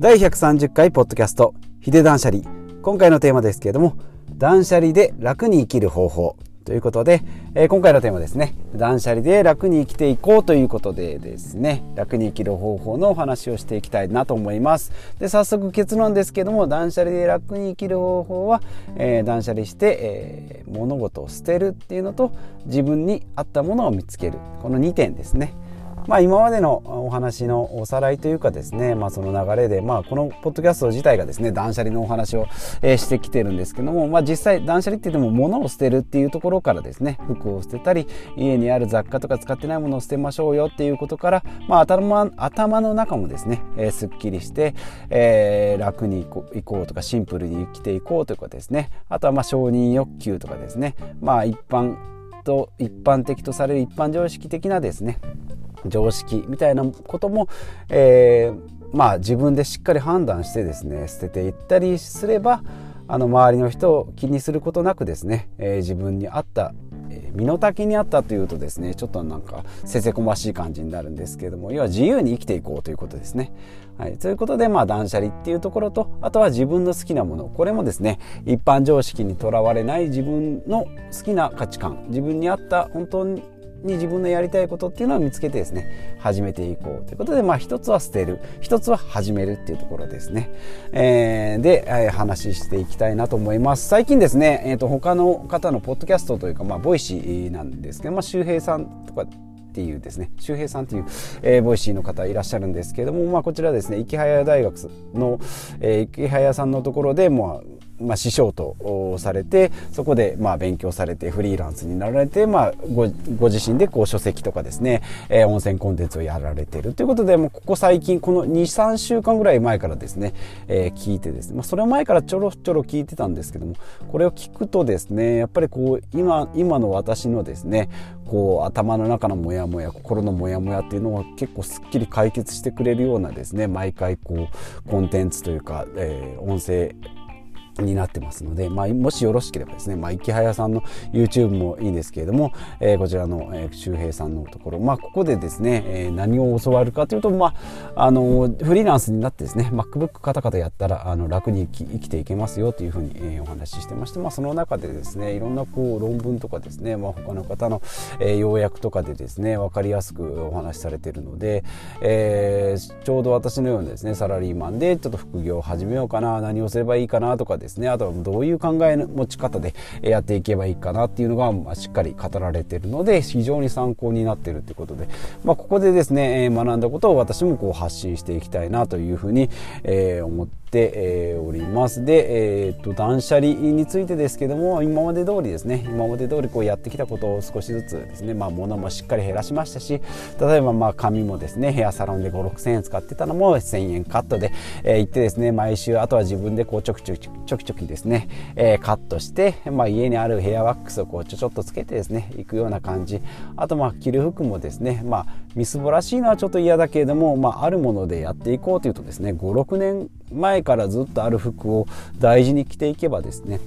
第130回ポッドキャストヒデ断捨離。今回のテーマですけれども断捨離で楽に生きる方法。ということで、えー、今回のテーマですね。断捨離で楽に生きていこうということでですね。楽に生きる方法のお話をしていきたいなと思います。で早速結論ですけども断捨離で楽に生きる方法は、えー、断捨離して、えー、物事を捨てるっていうのと自分に合ったものを見つける。この2点ですね。まあ、今までのお話のおさらいというかですね、まあ、その流れで、まあ、このポッドキャスト自体がですね断捨離のお話を、してきてるんですけども、まあ、実際断捨離って言っても物を捨てるっていうところからですね服を捨てたり家にある雑貨とか使ってないものを捨てましょうよっていうことから、まあ、頭頭の中もですね、えー、すっきりして、えー、楽にいこうとかシンプルに生きていこうとかですね。あとはまあ承認欲求とかですね。まあ一般と一般的とされる一般常識的なですね常識みたいなことも、えー、まあ自分でしっかり判断してですね捨てていったりすればあの周りの人を気にすることなくですね、えー、自分に合った身の丈にあったというとですねちょっとなんかせせこましい感じになるんですけれども要は自由に生きていこうということですね。はい、ということでまあ断捨離っていうところとあとは自分の好きなもの。これもですね一般常識にとらわれない自分の好きな価値観。自分に合った本当にに自分のやりたいことっていうのを見つけてですね始めていこうということでまあ一つは捨てる。一つは始めるっていうところですね、えー、で、えー、話していきたいなと思います。最近ですね、えーと、他の方のポッドキャストというかまあ Voicy なんですけど、まあ、周平さんとかっていうですね周平さんという、えー、 Voicy の方いらっしゃるんですけども、まあ、こちらですねイケハヤ大学の、えー、池早さんのところで、まあ、まあ、師匠とされてそこでまあ勉強されてフリーランスになられて、まあ、ごご自身でこう書籍とかですね、えー、温泉コンテンツをやられている。ということでもうここ最近この23週間ぐらい前からですね、えー、聞いてですね、まあ、それ前からちょろちょろ聞いてたんですけどもこれを聞くとですねやっぱりこう今今の私のですねこう頭の中のモヤモヤ心のモヤモヤっていうのを結構すっきり解決してくれるようなですね毎回こうコンテンツというか、えー、音声になってますので、まあ、もしよろしければですね、まあ、池早さんの YouTube もいいですけれども、えー、こちらの、えー、周平さんのところ、まあ、ここでですね、えー、何を教わるかというと、まあ、あのフリーランスになってですね MacBook カタカタやったらあの楽に生き生きていけますよというふうに、えー、お話ししてまして、まあ、その中でですねいろんなこう論文とかですね、まあ、他の方の、えー、要約とかでですね分かりやすくお話しされているので、えー、ちょうど私のようなですねサラリーマンでちょっと副業を始めようかな何をすればいいかなとかですねあとはどういう考えの持ち方でやっていけばいいかなっていうのが、まあ、しっかり語られているので非常に参考になっているということで、まあ、ここでですね学んだことを私もこう発信していきたいなというふうに、えー、思って、おります。で、えー、と断捨離についてですけども今まで通りですね今まで通りこうやってきたことを少しずつですね、まあ、物もしっかり減らしましたし例えばまあ紙もですねヘアサロンで56000円使ってたのも1000円カットで、えー、行ってですね毎週あとは自分でこうちょきちょきちょきちょきですね、えー、カットして、まあ、家にあるヘアワックスをこうちょちょっとつけてですね行くような感じ。あとまあ着る服もですねまあみすぼらしいのはちょっと嫌だけれども、まあ、あるものでやっていこうというとですね56年前からずっとある服を大事に着ていけばですね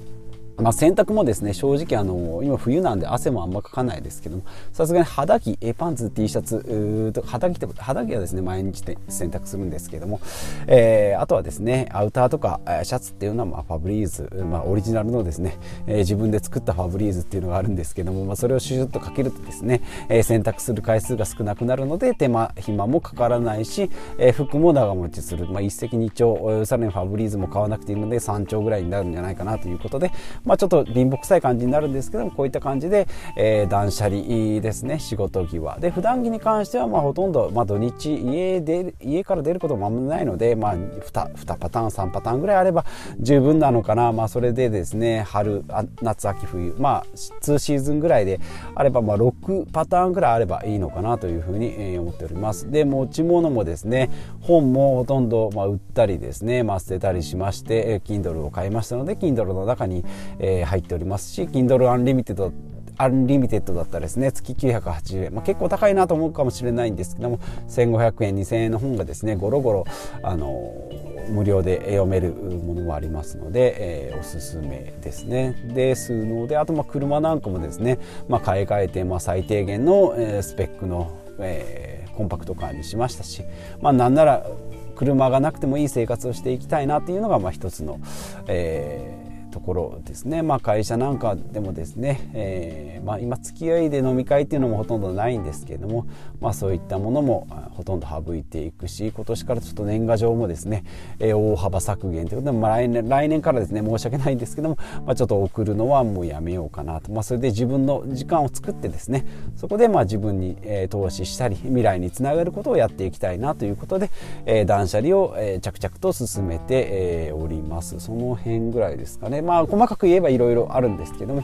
まあ、洗濯もですね正直あの今冬なんで汗もあんまかかないですけどもさすがに肌着えパンツ T シャツ肌着って肌着はですね毎日で洗濯するんですけども、えー、あとはですねアウターとかシャツっていうのはまあファブリーズ、まあ、オリジナルのですね、えー、自分で作ったファブリーズっていうのがあるんですけども、まあ、それをシュッとかけるとですね、えー、洗濯する回数が少なくなるので手間暇もかからないし、えー、服も長持ちする、まあ、一石二鳥さらにファブリーズも買わなくていいので3丁ぐらいになるんじゃないかなということで、まあ、ちょっと貧乏くさい感じになるんですけどもこういった感じで、えー、断捨離ですね。仕事際。で普段着に関してはまあほとんど、まあ、土日家で家から出ることもあんまりないので、まあ2、2, パターン3パターンぐらいあれば十分なのかな、まあ、それでですね春夏秋冬。まあ2シーズンぐらいであればまあ6パターンぐらいあればいいのかなというふうに思っております。で持ち物もですね本もほとんどまあ売ったりですね、まあ、捨てたりしまして Kindle を買いましたので Kindle の中に、えー、入っておりますし Kindle Unlimited アンリミテッドだったらですね。月980円、まあ、結構高いなと思うかもしれないんですけども1500円2000円の本がですねゴロゴロあの無料で読めるものもありますので、えー、おすすめですね。で数能であとまあ車なんかもですね、まあ、買い替えて、まあ、最低限の、えー、スペックの、えー、コンパクトカーにしましたし、まあ、なんなら車がなくてもいい生活をしていきたいなっていうのがまあ一つの、えーところですね、まあ、会社なんかでもですね、えー、まあ、今付き合いで飲み会っていうのもほとんどないんですけれども、まあ、そういったものもほとんど省いていくし今年からちょっと年賀状もですね、えー、大幅削減ということで、まあ、来年来年からですね申し訳ないんですけども、まあ、ちょっと送るのはもうやめようかなと、まあ、それで自分の時間を作ってですねそこでまあ自分に、えー、投資したり未来につながることをやっていきたいなということで、えー、断捨離を、えー、着々と進めて、えー、おります。その辺ぐらいですかね。まあ細かく言えばいろいろあるんですけども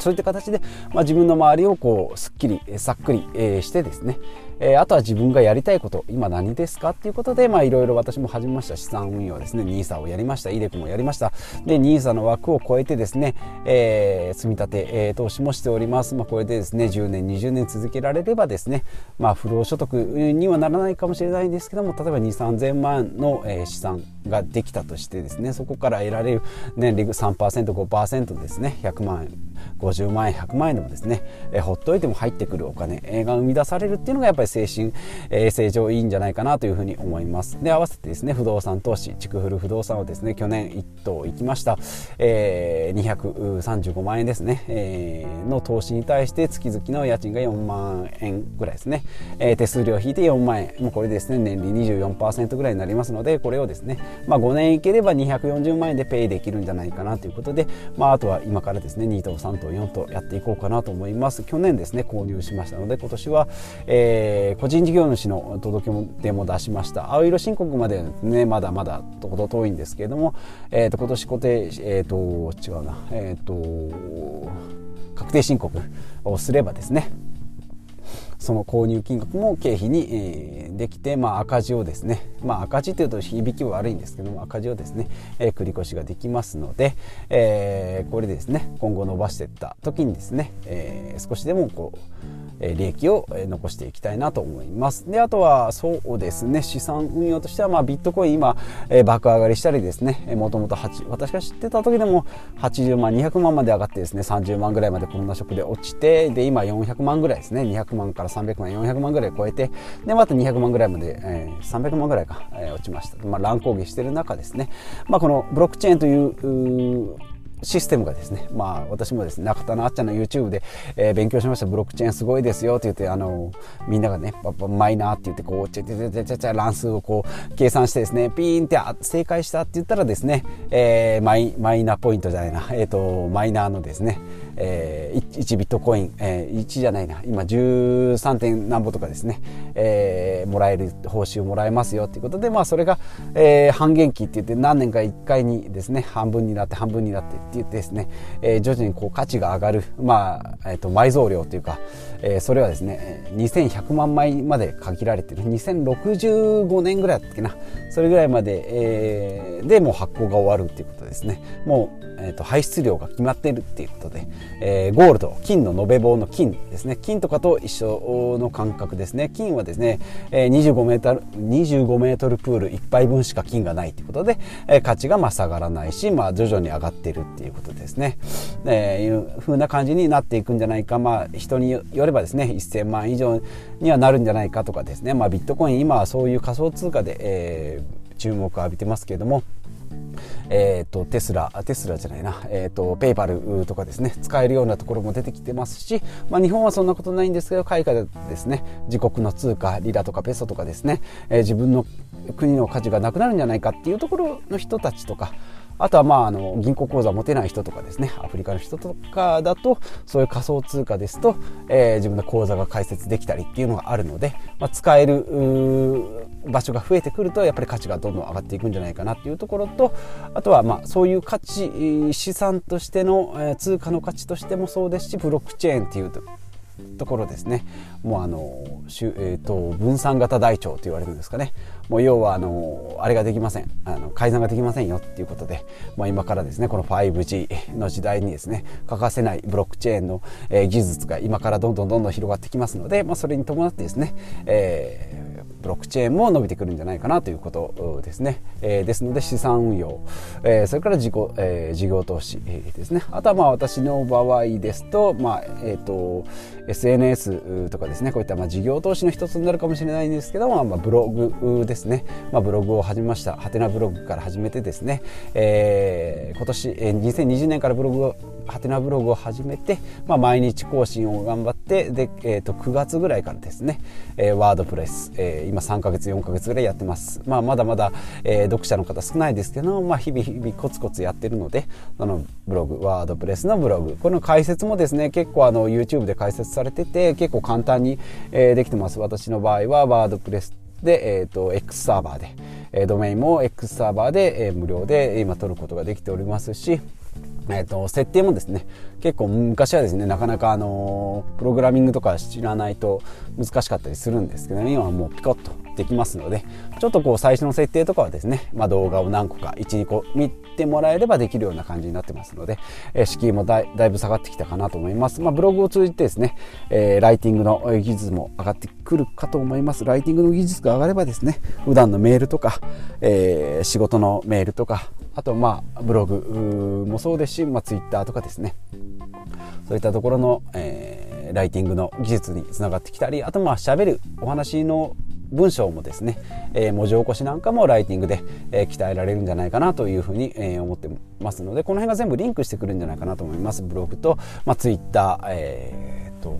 そういった形で、まあ、自分の周りをこうすっきりさっくり、してですね、えー、あとは自分がやりたいこと今何ですかっていうことでいろいろ私も始めました。資産運用ですね。NISA をやりました。iDeCo もやりました。で NISA の枠を超えてですね、えー、積み立て、えー、投資もしております、まあ、これでですね10年20年続けられればですね、まあ、不労所得にはならないかもしれないんですけども例えば2 3 0 0 0万の、えー、資産ができたとしてですねそこから得られる年利 3%5% ですね100万円50万円100万円でもですね、えー、ほっといても入ってくるお金が生み出されるっていうのがやっぱり精神衛生上いいんじゃないかなというふうに思います。で合わせてですね不動産投資築古不動産をですね去年1棟行きました、えー、235万円ですね、えー、の投資に対して月々の家賃が4万円ぐらいですね、えー、手数料引いて4万円。もうこれですね年利24%ぐらいになりますのでこれをですね、まあ、5年いければ240万円でペイできるんじゃないかなということで、まあ、あとは今からですね2棟3棟4棟やっていこうかなと思います。去年ですね購入しましたので今年は、えー、個人事業主の届け出も出しました。青色申告までねまだまだとほど遠いんですけれども、えーと、今年固定えっ、ー、と違うなえっ、ー、と確定申告をすればですねその購入金額も経費に、えー、できて、まあ、赤字をですね、まあ、赤字というと響きは悪いんですけども赤字をですね、えー、繰り越しができますので、えー、これでですね今後伸ばしていった時にですね、えー、少しでもこう利益を残していきたいなと思います。であとはそうですね資産運用としてはまあビットコイン今爆上がりしたりですねもともと私が知ってた時でも80万200万まで上がってですね30万ぐらいまでコロナショックで落ちてで今400万ぐらいですね200万から300万400万ぐらい超えてでまた200万ぐらいまで、えー、300万ぐらいか、えー、落ちました、まあ、乱高下している中ですね、まあ、このブロックチェーンというシステムがですね、まあ私もですね、中田のあっちゃんの YouTube で、えー、勉強しました。ブロックチェーンすごいですよって言って、あの、みんながね、マイナーって言って、こう、ちゃちゃちゃちゃちゃ乱数をこう、計算してですね、ピーンって正解したって言ったらですね、えー、マイマイナポイントじゃないな、えっ、ー、と、マイナーのですね、えー、1ビットコイン、えー、1じゃないな今13点何ぼとかですね、えー、もらえる報酬もらえますよということで、まあ、それが、えー、半減期って言って何年か1回にですね半分になって半分になってって言ってですね、えー、徐々にこう価値が上がる、まあえー、と埋蔵量というか、えー、それはですね2100万枚まで限られてる。2065年ぐらいだったっけな。それぐらいまで、えー、でもう発行が終わるっていうことですね。もう、えー、と排出量が決まっているっていうことで、えー、ゴールド金の延べ棒の金ですね。金とかと一緒の感覚ですね。金はですね、えー、25メートル25メートルプール1杯分しか金がないということで、えー、価値がまあ下がらないし、まあ、徐々に上がってるっていうことですね、えー、いう風な感じになっていくんじゃないか。まあ人によればですね1000万以上にはなるんじゃないかとかですね、まあ、ビットコイン今はそういう仮想通貨で、えー、注目を浴びてますけれどもえーと、テスラテスラじゃないな、えーと、ペイパルとかですね。使えるようなところも出てきてますし、まあ、日本はそんなことないんですけど海外でですね自国の通貨リラとかペソとかですね、えー、自分の国の価値がなくなるんじゃないかっていうところの人たちとかあとはまああの銀行口座持てない人とかですね。アフリカの人とかだとそういう仮想通貨ですと、えー、自分の口座が開設できたりっていうのがあるので、まあ、使える場所が増えてくるとやっぱり価値がどんどん上がっていくんじゃないかなっていうところとあとはまあそういう価値資産としての通貨の価値としてもそうですしブロックチェーンっていうところですね。もうあの、えーと、分散型台帳と言われるんですかね。もう要はあのあれができません。あの改ざんができませんよっていうことで、まあ、今からですねこの 5G の時代にですね欠かせないブロックチェーンの、えー、技術が今からどんどんどんどん広がってきますので、まあ、それに伴ってですね、えーブロックチェーンも伸びてくるんじゃないかなということですね、えー、ですので資産運用、えー、それから自己、えー、事業投資ですね。あとはまあ私の場合ですと,、まあえーと、SNS とかですね。こういったまあ事業投資の一つになるかもしれないんですけども、まあ、ブログですね、まあ、ブログを始めました。ハテナブログから始めてですね、えー、今年、えー、2020年からブログをハテナブログを始めて、まあ、毎日更新を頑張ってで、えー、と9月ぐらいからですね、えー、ワードプレス、えー、今3ヶ月4ヶ月ぐらいやってます、まあ、まだまだ、えー、読者の方少ないですけど、まあ、日々日々コツコツやってるのであのブログワードプレスのブログこの解説もですね結構あの YouTube で解説されてて結構簡単に、えー、できてます。私の場合はワードプレスで、えーと、X サーバーで、えー、ドメインも X サーバーで、えー、無料で今取ることができておりますしえーと、設定もですね結構昔はですねなかなかあのプログラミングとか知らないと難しかったりするんですけど、ね、今はもうピコッとできますのでちょっとこう最初の設定とかはですね、まあ、動画を何個か12個見てもらえればできるような感じになってますので、えー、敷居もだいぶ下がってきたかなと思います、まあ、ブログを通じてですね、えー、ライティングの技術も上がってくるかと思います。ライティングの技術が上がればですね普段のメールとか、えー、仕事のメールとかあとまあブログもそうですし、まあ、ツイッターとかですね。そういったところの、えー、ライティングの技術につながってきたりあとまあ喋るお話の文章もですね、えー、文字起こしなんかもライティングで、えー、鍛えられるんじゃないかなというふうに、えー、思ってますのでこの辺が全部リンクしてくるんじゃないかなと思います。ブログと、まあ、ツイッターえー、っと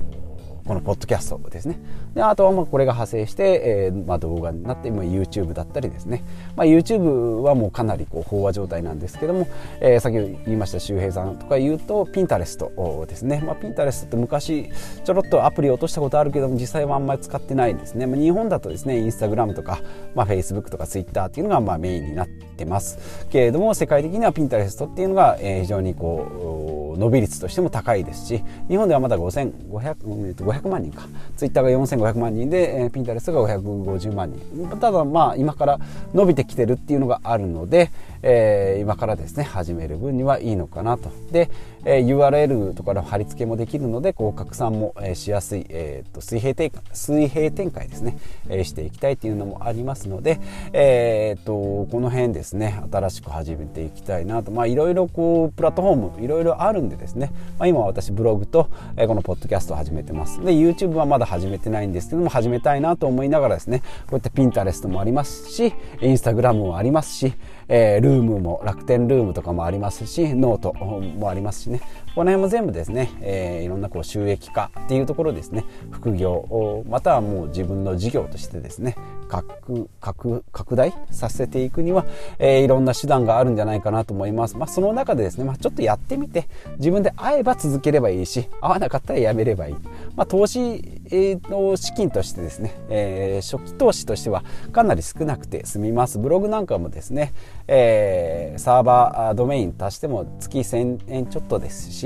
このポッドキャストですね。であとはまあこれが派生して、えーまあ、動画になって今 YouTube だったりですね、まあ、YouTube はもうかなりこう飽和状態なんですけども、えー、先ほど言いました周平さんとか言うとピンタレストですね、まあ、ピンタレストって昔ちょろっとアプリ落としたことあるけども実際はあんまり使ってないんですね、まあ、日本だとですねインスタグラムとか、まあ、Facebook とか Twitter っていうのがまあメインになってます。けれども世界的にはピンタレストっていうのが、え、非常にこう伸び率としても高いですし日本ではまだ5500 500万人か。ツイッターが4500万人で、えー、ピンタレスが550万人。ただまあ今から伸びてきてるっていうのがあるので、えー、今からですね始める分にはいいのかなと。で、えー、URL とかの貼り付けもできるのでこう拡散も、えー、しやすい、えーと、水平展開水平展開ですね、えー、していきたいっていうのもありますので、えーと、この辺ですね。新しく始めていきたいなと。まいろいろこうプラットフォームいろいろあるんでですね、まあ、今私ブログと、えー、このポッドキャストを始めてます。で YouTube はまだ始めてないんですけども始めたいなと思いながらですねこういったピンタレストもありますしインスタグラムもありますしえー、ルームも楽天ルームとかもありますしノートもありますしね。この辺も全部ですね、えー、いろんなこう収益化っていうところですね副業またはもう自分の事業としてですね拡拡大させていくには、えー、いろんな手段があるんじゃないかなと思います。まあ、その中でですね、まあ、ちょっとやってみて自分で合えば続ければいいし合わなかったらやめればいい。まあ、投資の資金としてですね、えー、初期投資としてはかなり少なくて済みます。ブログなんかもですね、えー、サーバードメイン足しても月1000円ちょっとですし、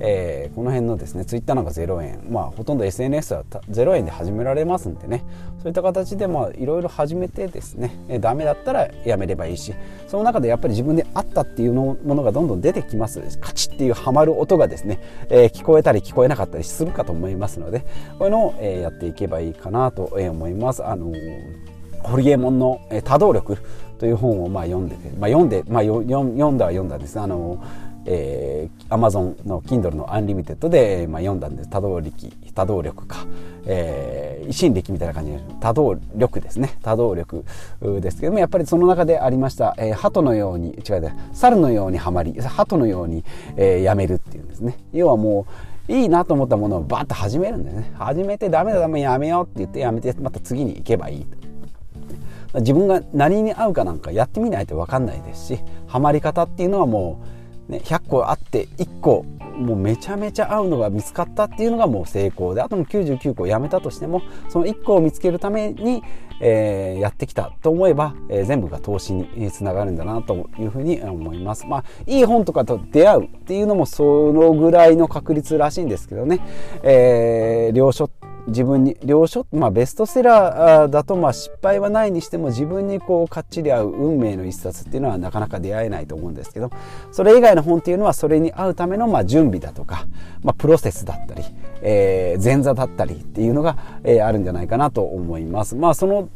えー、この辺のですねツイッターなんか0円。まあほとんど SNS は0円で始められますんでね。そういった形でまあいろいろ始めてですね、えー、ダメだったらやめればいいしその中でやっぱり自分に合ったっていうのものがどんどん出てきます。カチッっていうハマる音がですね、えー、聞こえたり聞こえなかったりするかと思いますのでこういうのを、えー、やっていけばいいかなと思います。あのホリエモンの多動力という本をまあ読んで、まあ、読んで、まあ、読んだは読んだんです。あの、えー、Amazon の Kindle のアンリミテッドで、まあ、読んだんです。多動力多動力か、えー、維新力みたいな感じ。で多動力ですね。多動力ですけどもやっぱりその中でありました、えー、鳩のように違う猿のようにはまり鳩のように、えー、やめるっていうんですね。要はもういいなと思ったものをバッと始めるんですね。始めてダメだダメやめようって言ってやめてまた次に行けばいい。自分が何に合うかなんかやってみないと分かんないですしハマり方っていうのはもう、ね、100個あって1個もうめちゃめちゃ合うのが見つかったっていうのがもう成功であとの99個やめたとしてもその1個を見つけるために、えー、やってきたと思えば、えー、全部が投資につながるんだなというふうに思います。まあいい本とかと出会うっていうのもそのぐらいの確率らしいんですけどね、えー、領書自分に良書、まあ、ベストセラーだとまあ失敗はないにしても自分にこうかっちり合う運命の一冊っていうのはなかなか出会えないと思うんですけどそれ以外の本っていうのはそれに合うためのまあ準備だとか、まあ、プロセスだったり、えー、前座だったりっていうのが、えー、あるんじゃないかなと思います。まあその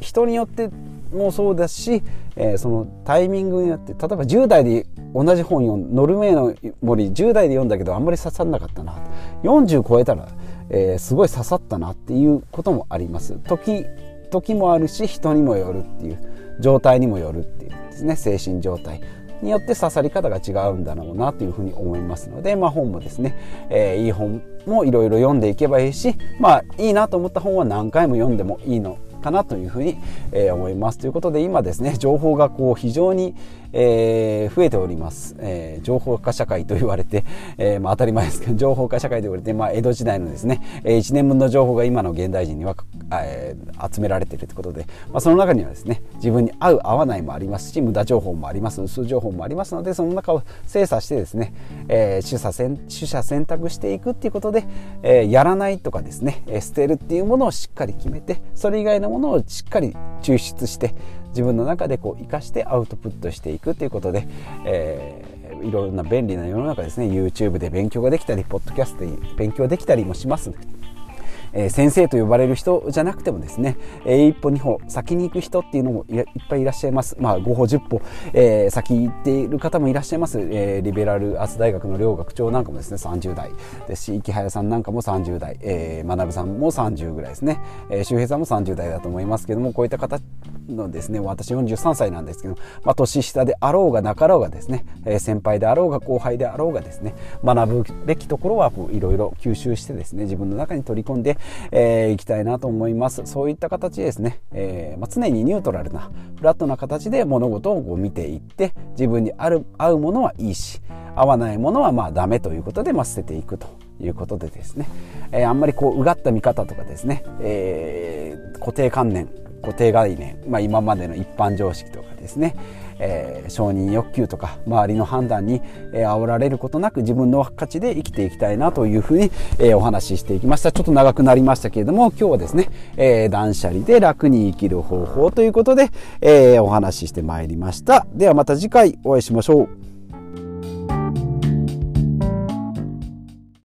人によってもそうだし、えー、そのタイミングによって例えば10代で同じ本読んノルウェーの森10代で読んだけどあんまり刺さんなかったな40超えたら、えー、すごい刺さったなっていうこともあります。時時もあるし人にもよるっていう状態にもよるっていうですね。精神状態によって刺さり方が違うんだろうなというふうに思いますので、まあ、本もですね、えー、いい本もいろいろ読んでいけばいいし、まあ、いいなと思った本は何回も読んでもいいのかなというふうに、えー、思います。ということで今ですね情報がこう非常に、えー、増えております、えー、情報化社会と言われて、えーまあ、当たり前ですけど情報化社会と言われて、まあ、江戸時代のですね、えー、1年分の情報が今の現代人には、えー、集められているということで、まあ、その中にはですね自分に合う合わないもありますし無駄情報もあります薄情報もありますのでその中を精査してですね、えー、取捨選取捨選択していくっていうことで、えー、やらないとかですね捨てるっていうものをしっかり決めてそれ以外のものをしっかり抽出して自分の中でこう生かしてアウトプットしていくということで、えー、いろんな便利な世の中ですね YouTube で勉強ができたりポッドキャストで勉強できたりもしますのでえ先生と呼ばれる人じゃなくてもですね、え一歩二歩先に行く人っていうのもいっぱいいらっしゃいます。まあ5歩10歩、えー、先行っている方もいらっしゃいます。えー、リベラルアーツ大学の両学長なんかもですね30代ですし池早さんなんかも30代、えー、学さんも30ぐらいですね、えー、周平さんも30代だと思いますけどもこういった方のですね私43歳なんですけど、まあ、年下であろうがなかろうがですね、え、先輩であろうが後輩であろうがですね学ぶべきところはいろいろ吸収してですね自分の中に取り込んでえー、きたいなと思います。そういった形ですね、えーまあ、常にニュートラルなフラットな形で物事をこう見ていって自分にある合うものはいいし合わないものはまあダメということで、まあ、捨てていくということでですね、えー、あんまりこううがった見方とかですね、えー、固定観念固定概念、まあ、今までの一般常識とかですねえー、承認欲求とか周りの判断に、えー、煽られることなく自分の価値で生きていきたいなというふうに、えー、お話ししていきました。ちょっと長くなりましたけれども今日はですね、えー、断捨離で楽に生きる方法ということで、えー、お話ししてまいりました。ではまた次回お会いしましょう。